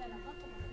Gracias.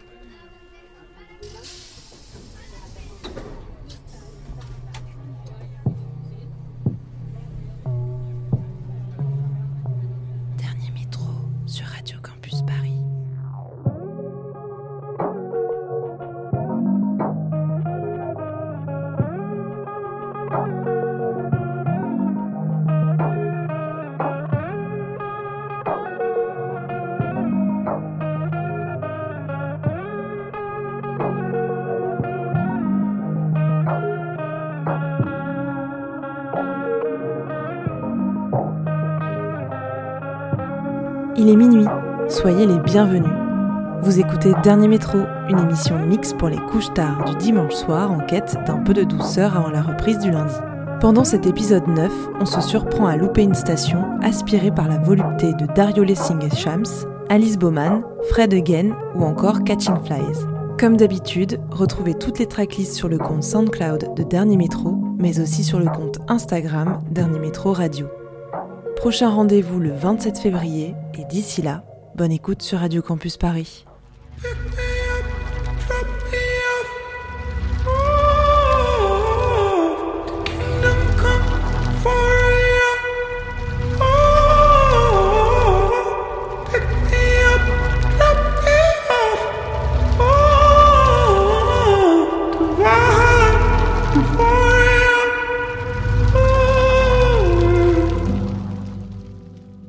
Il est minuit, soyez les bienvenus. Vous écoutez Dernier Métro, une émission mix pour les couches tard du dimanche soir en quête d'un peu de douceur avant la reprise du lundi. Pendant cet épisode 9, on se surprend à louper une station aspirée par la volupté de Dario Lessing et Shams, Alice Bowman, Fred Again ou encore Catching Flies. Comme d'habitude, retrouvez toutes les tracklists sur le compte SoundCloud de Dernier Métro, mais aussi sur le compte Instagram Dernier Métro Radio. Prochain rendez-vous le 27 février et d'ici là, bonne écoute sur Radio Campus Paris.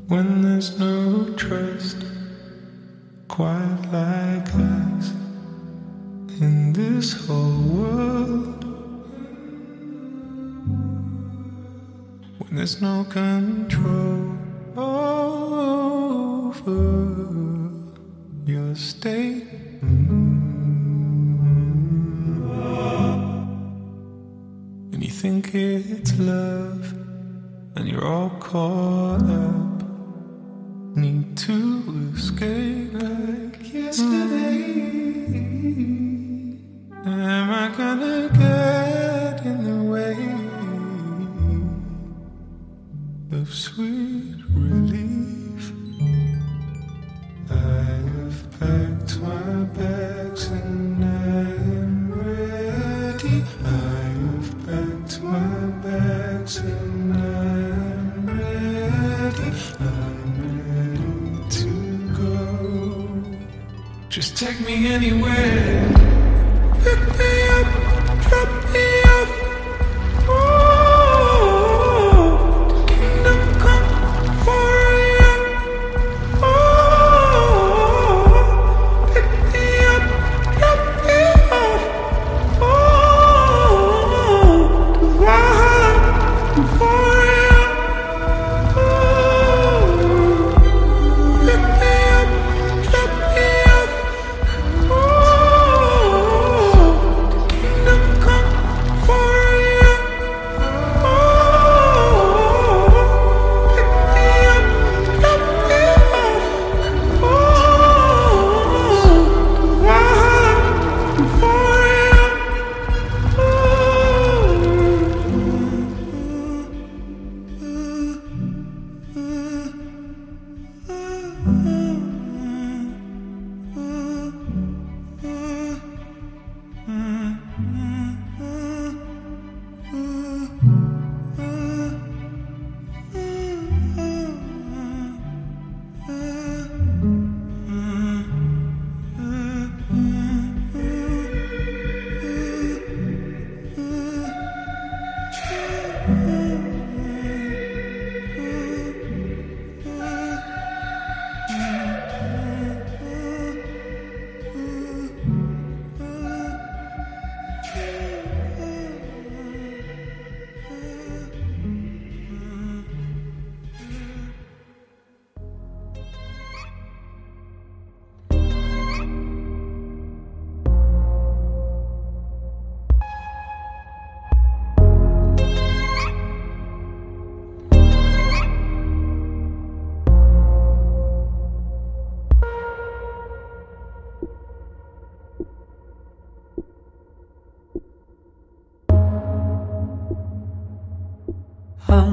When there's no trust, quite like us in this whole world. When there's no control over your state. And you think it's love, and you're all caught to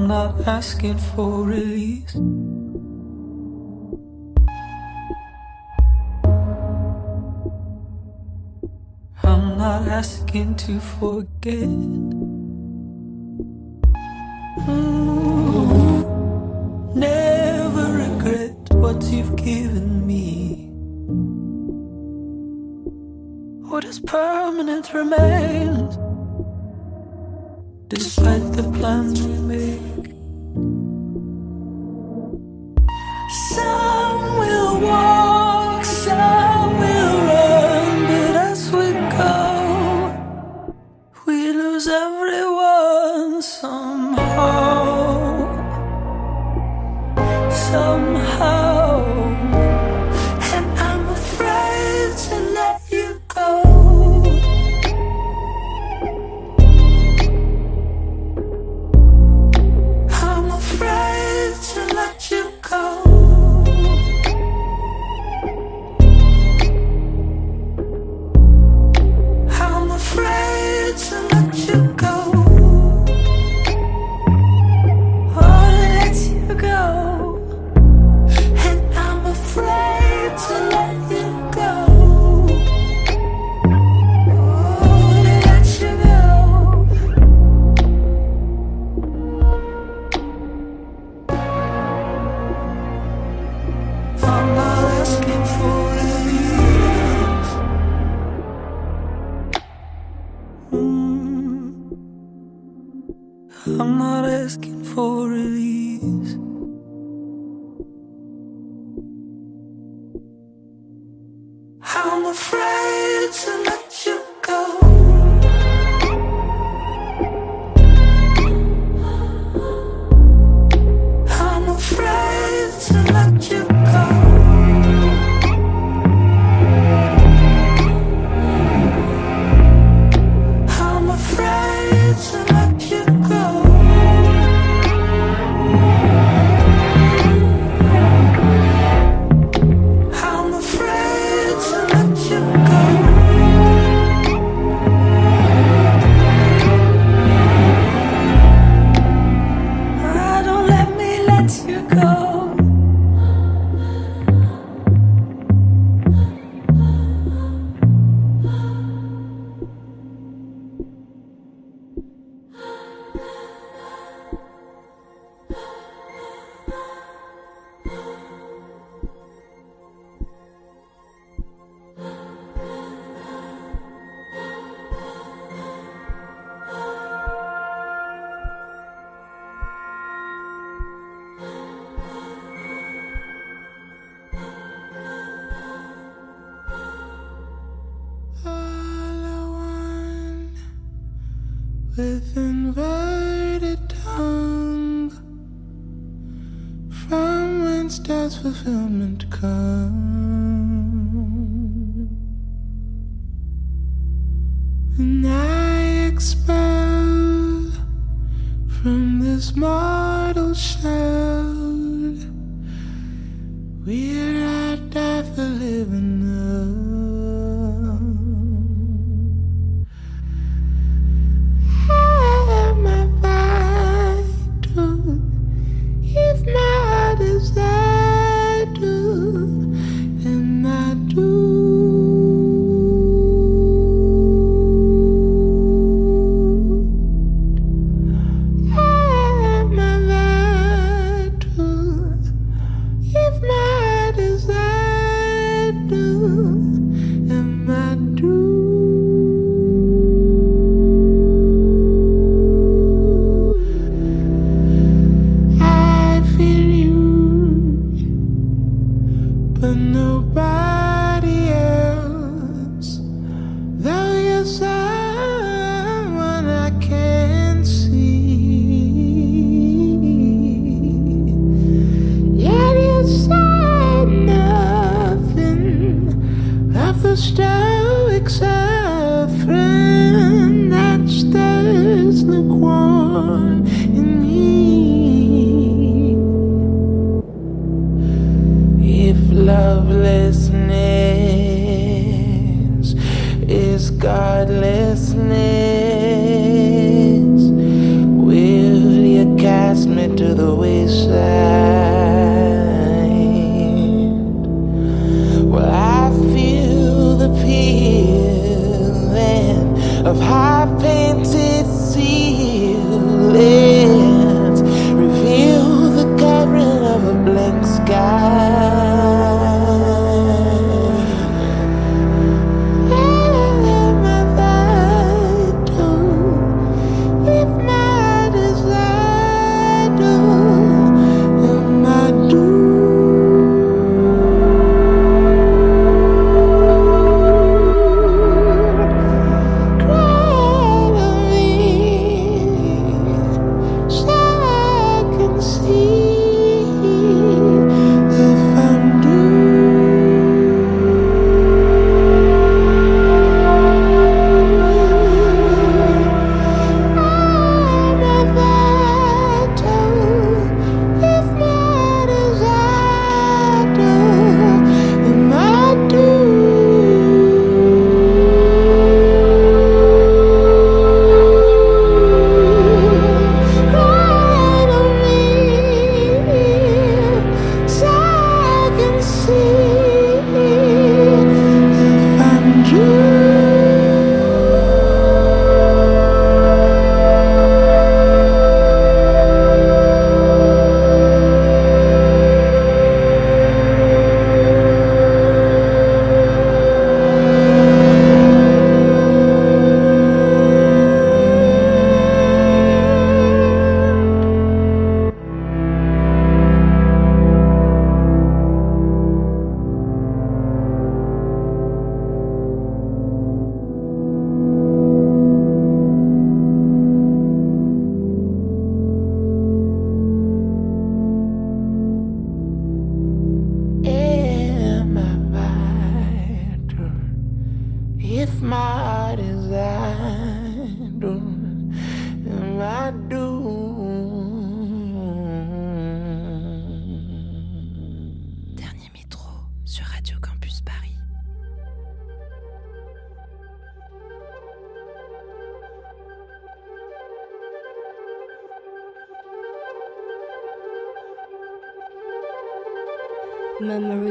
I'm not asking for release. I'm not asking to forget. Ooh, never regret what you've given me. What is permanent remains despite the plans we make. Smart as I do, and I do. Dernier métro sur Radio Campus Paris. Memories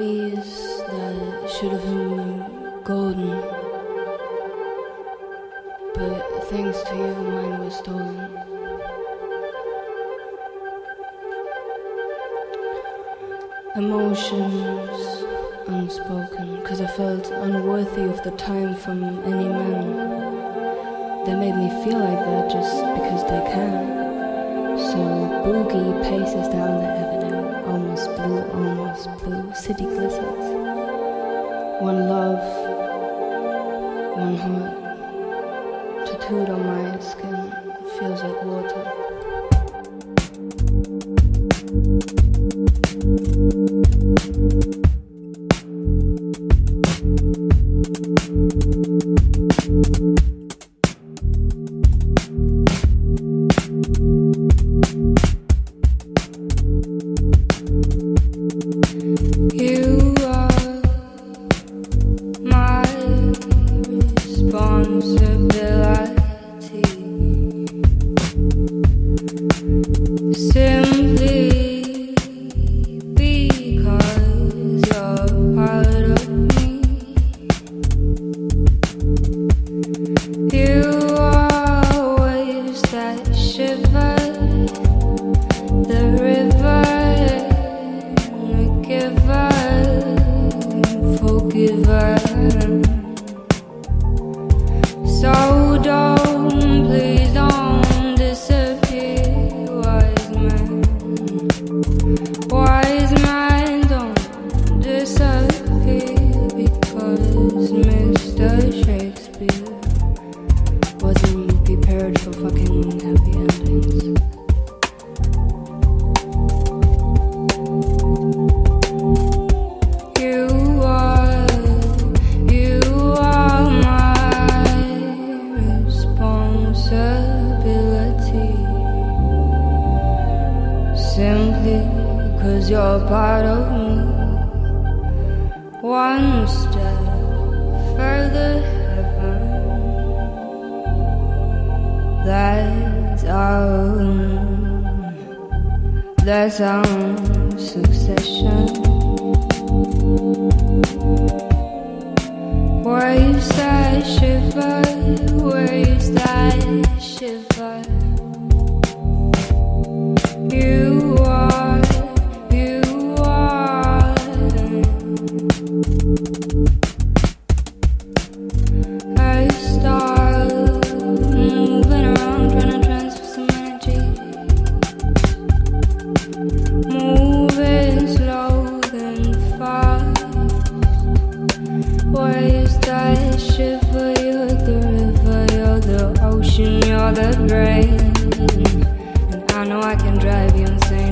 Emotions unspoken, cause I felt unworthy of the time from any man. They made me feel like that just because they can. So Boogie paces down the avenue, almost blue, almost blue, city glistens. One love, one heart, tattooed on my skin, feels like water. The brain. And I know I can drive you insane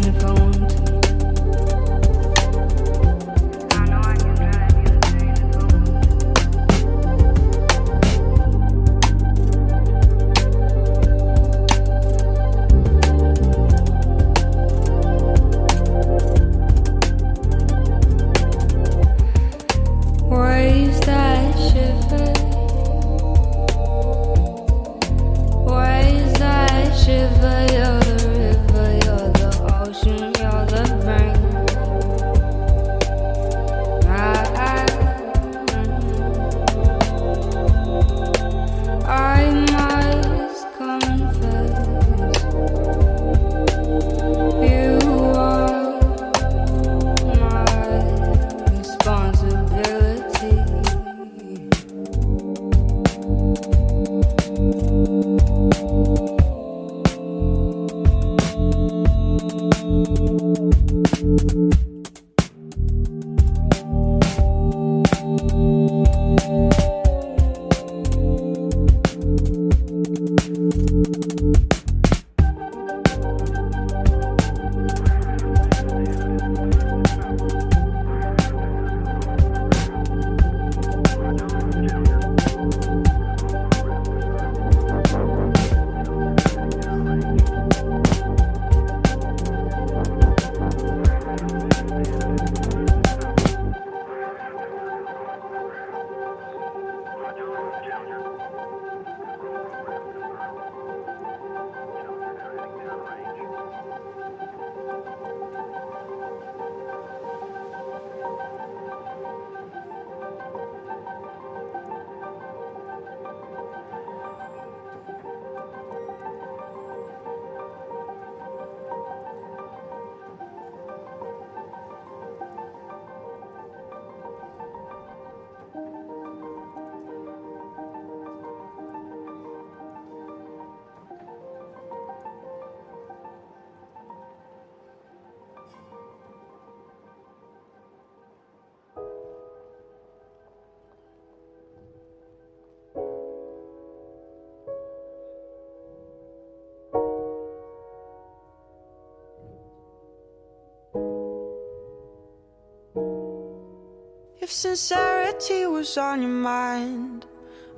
If sincerity was on your mind,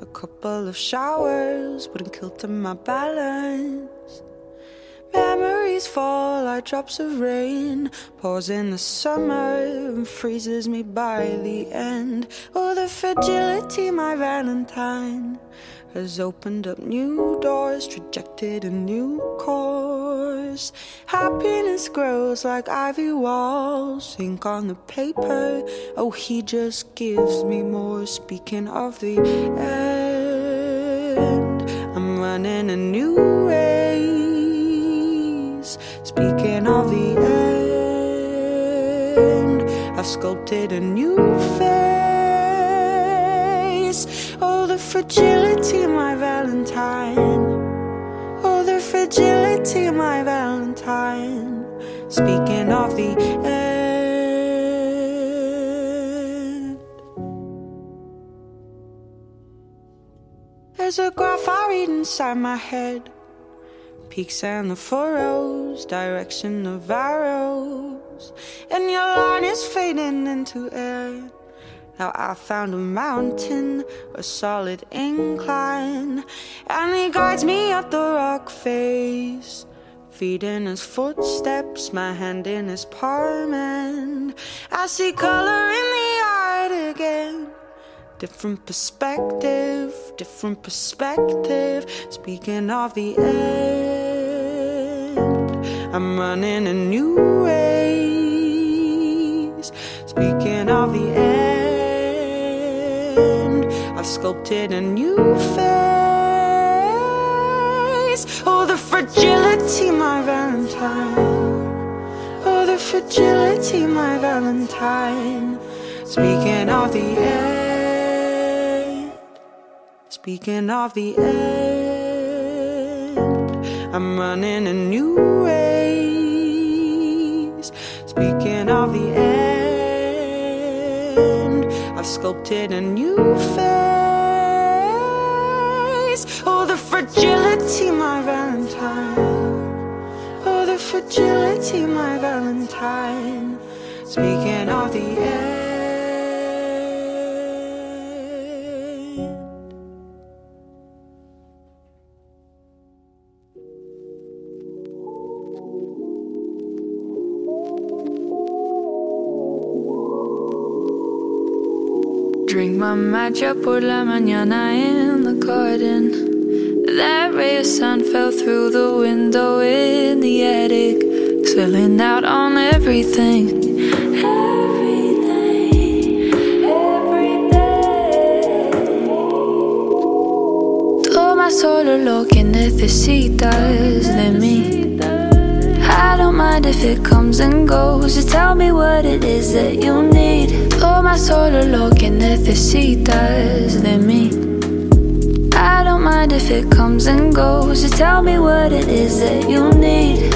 a couple of showers wouldn't kill my balance. Memories fall like drops of rain, pours in the summer and freezes me by the end. Oh, the fragility, my Valentine, has opened up new doors, trajected a new course. Happiness grows like ivy walls, ink on the paper. Oh, he just gives me more. Speaking of the end, I'm running a new race. Speaking of the end, I've sculpted a new face. Oh, the fragility, my Valentine. Fragility, my Valentine. Speaking of the end. There's a graph I read inside my head. Peaks and the furrows, direction of arrows. And your line is fading into air. Now I found a mountain, a solid incline, and he guides me up the rock face. Feet in his footsteps, my hand in his palm, and I see color in the art again. Different perspective, different perspective. Speaking of the end, I'm running a new race. Speaking of the end, sculpted a new face. Oh, the fragility, my Valentine. Oh, the fragility, my Valentine. Speaking of the end. Speaking of the end, I'm running a new race. Speaking of the end, sculpted a new face. Oh, the fragility, my Valentine. Oh, the fragility, my Valentine. Speaking of the end. Matcha por la mañana in the garden. That ray of sun fell through the window in the attic, spilling out on everything. Solo lo que necesitas de mí. I don't mind if it comes and goes. Just tell me what it is that you need. Toma solo lo que necesitas de mí. I don't mind if it comes and goes. Just tell me what it is that you need.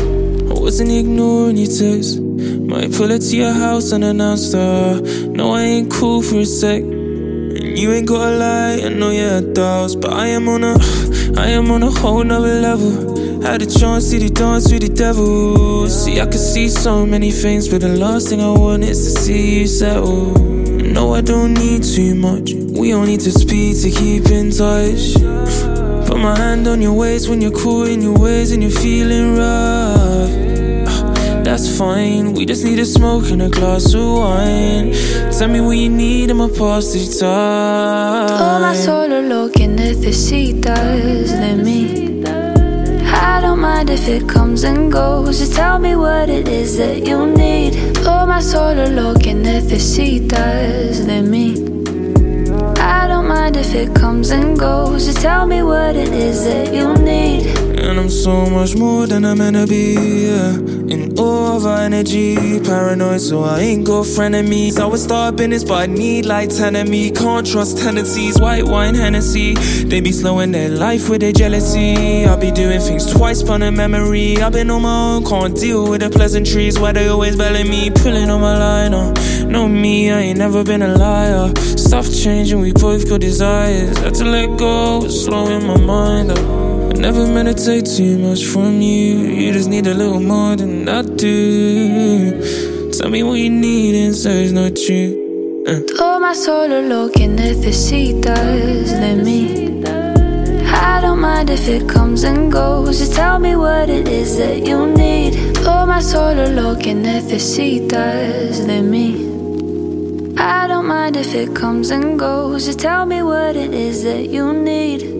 I wasn't ignoring your text. Might pull it to your house unannounced. Uh, no, I ain't cool for a sec. And you ain't gotta lie, I know you had doubts, but I am on a, I am on a whole nother level. Had a chance to dance with the devil. See, I could see so many things, but the last thing I want is to see you settle. No, I don't need too much. We don't need to speak to keep in touch. Put my hand on your waist when you're cool in your ways and you're feeling rough. That's fine. We just need a smoke and a glass of wine. Tell me what you need, I'ma pass the Toma time. solo lo que necesitas de mí. Mind if it comes and goes. Just tell me what it is that you need. Oh, Toma solo lo que necesitas de mí. I mind if it comes and goes. Just tell me what it is that you need. And I'm so much more than I'm to be. Yeah. In awe of our energy, paranoid, so I ain't got frenemies. I would start business, but I need like 10 of me. Can't trust tendencies, white wine, Hennessy. They be slowing their life with their jealousy. I'll be doing things twice, spun a memory. I've been on my own, can't deal with the pleasantries. Why they always belling me, pulling on my line. Uh. Know me, I ain't never been a liar. Stuff changing, we both got desires. Had to let go, slowing my mind up. I never take too much from you. You just need a little more than I do. Tell me what you need and say it's not true. Toma solo lo que necesitas de mí. I don't mind if it comes and goes. Just tell me what it is that you need. Toma solo lo que necesitas de mí. I don't mind if it comes and goes. Just tell me what it is that you need.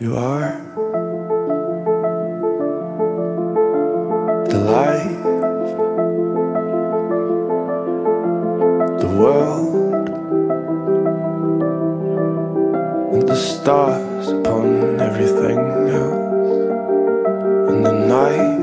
Sunshine the stars upon everything else, and the are.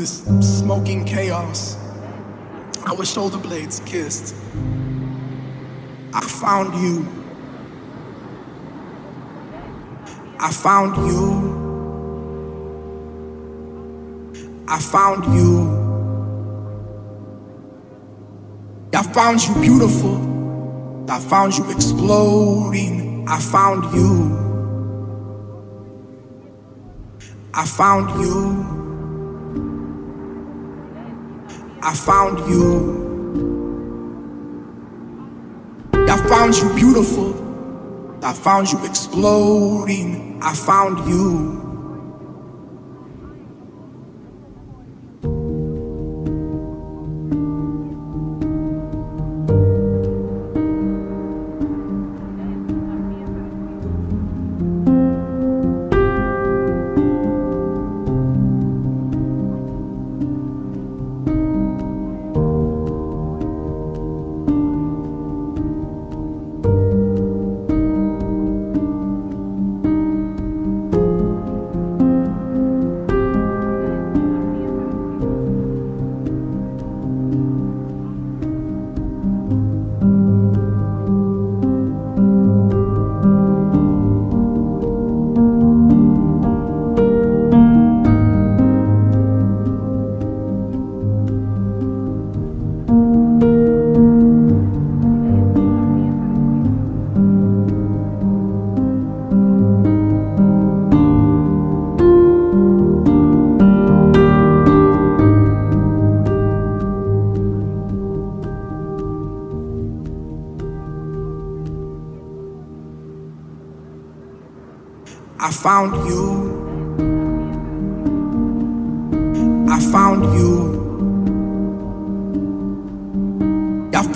This smoking chaos, our shoulder blades kissed. I found you. I found you. I found you. I found you beautiful. I found you exploding. I found you. I found you. I found you. I found you beautiful. I found you exploding. I found you.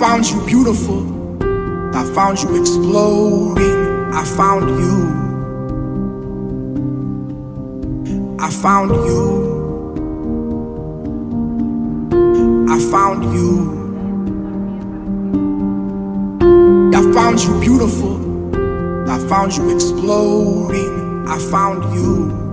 Found you beautiful. I found you exploding. I found you. I found you. I found you. I found you beautiful. I found you exploding. I found you.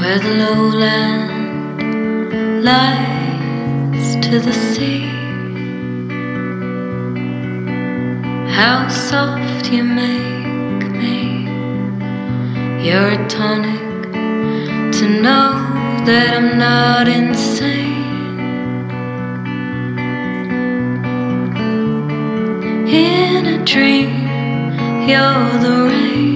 Where the lowland lies to the sea. How soft you make me, you're a tonic to know that I'm not insane. In a dream, you're the rain.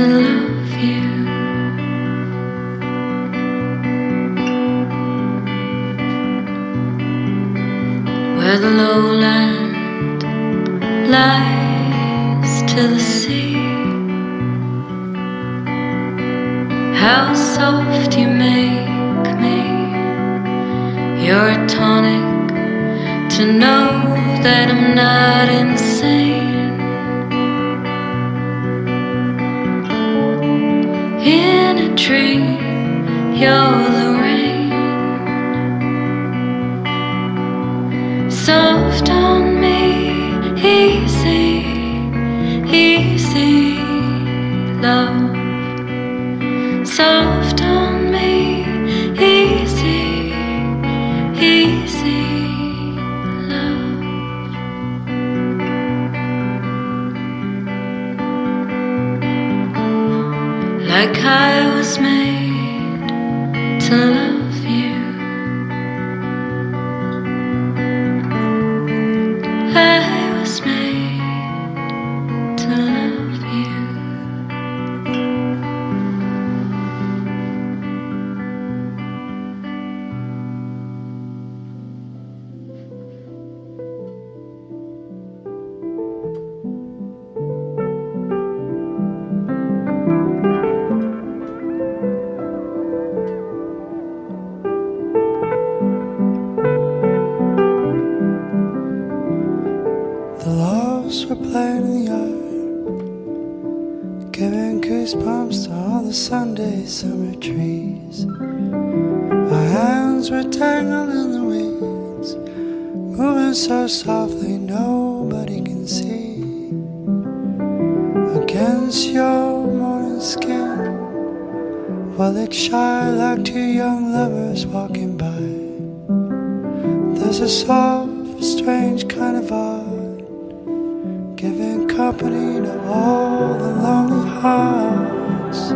To love goosebumps to all the Sunday summer trees. Our hands were tangled in the weeds, moving so softly nobody can see. Against your morning skin, while it shy like two young lovers walking by. There's a soft, strange kind of art giving company to all the lonely hearts.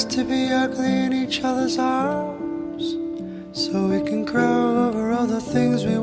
Nice to be ugly in each other's arms so we can grow over all the things we.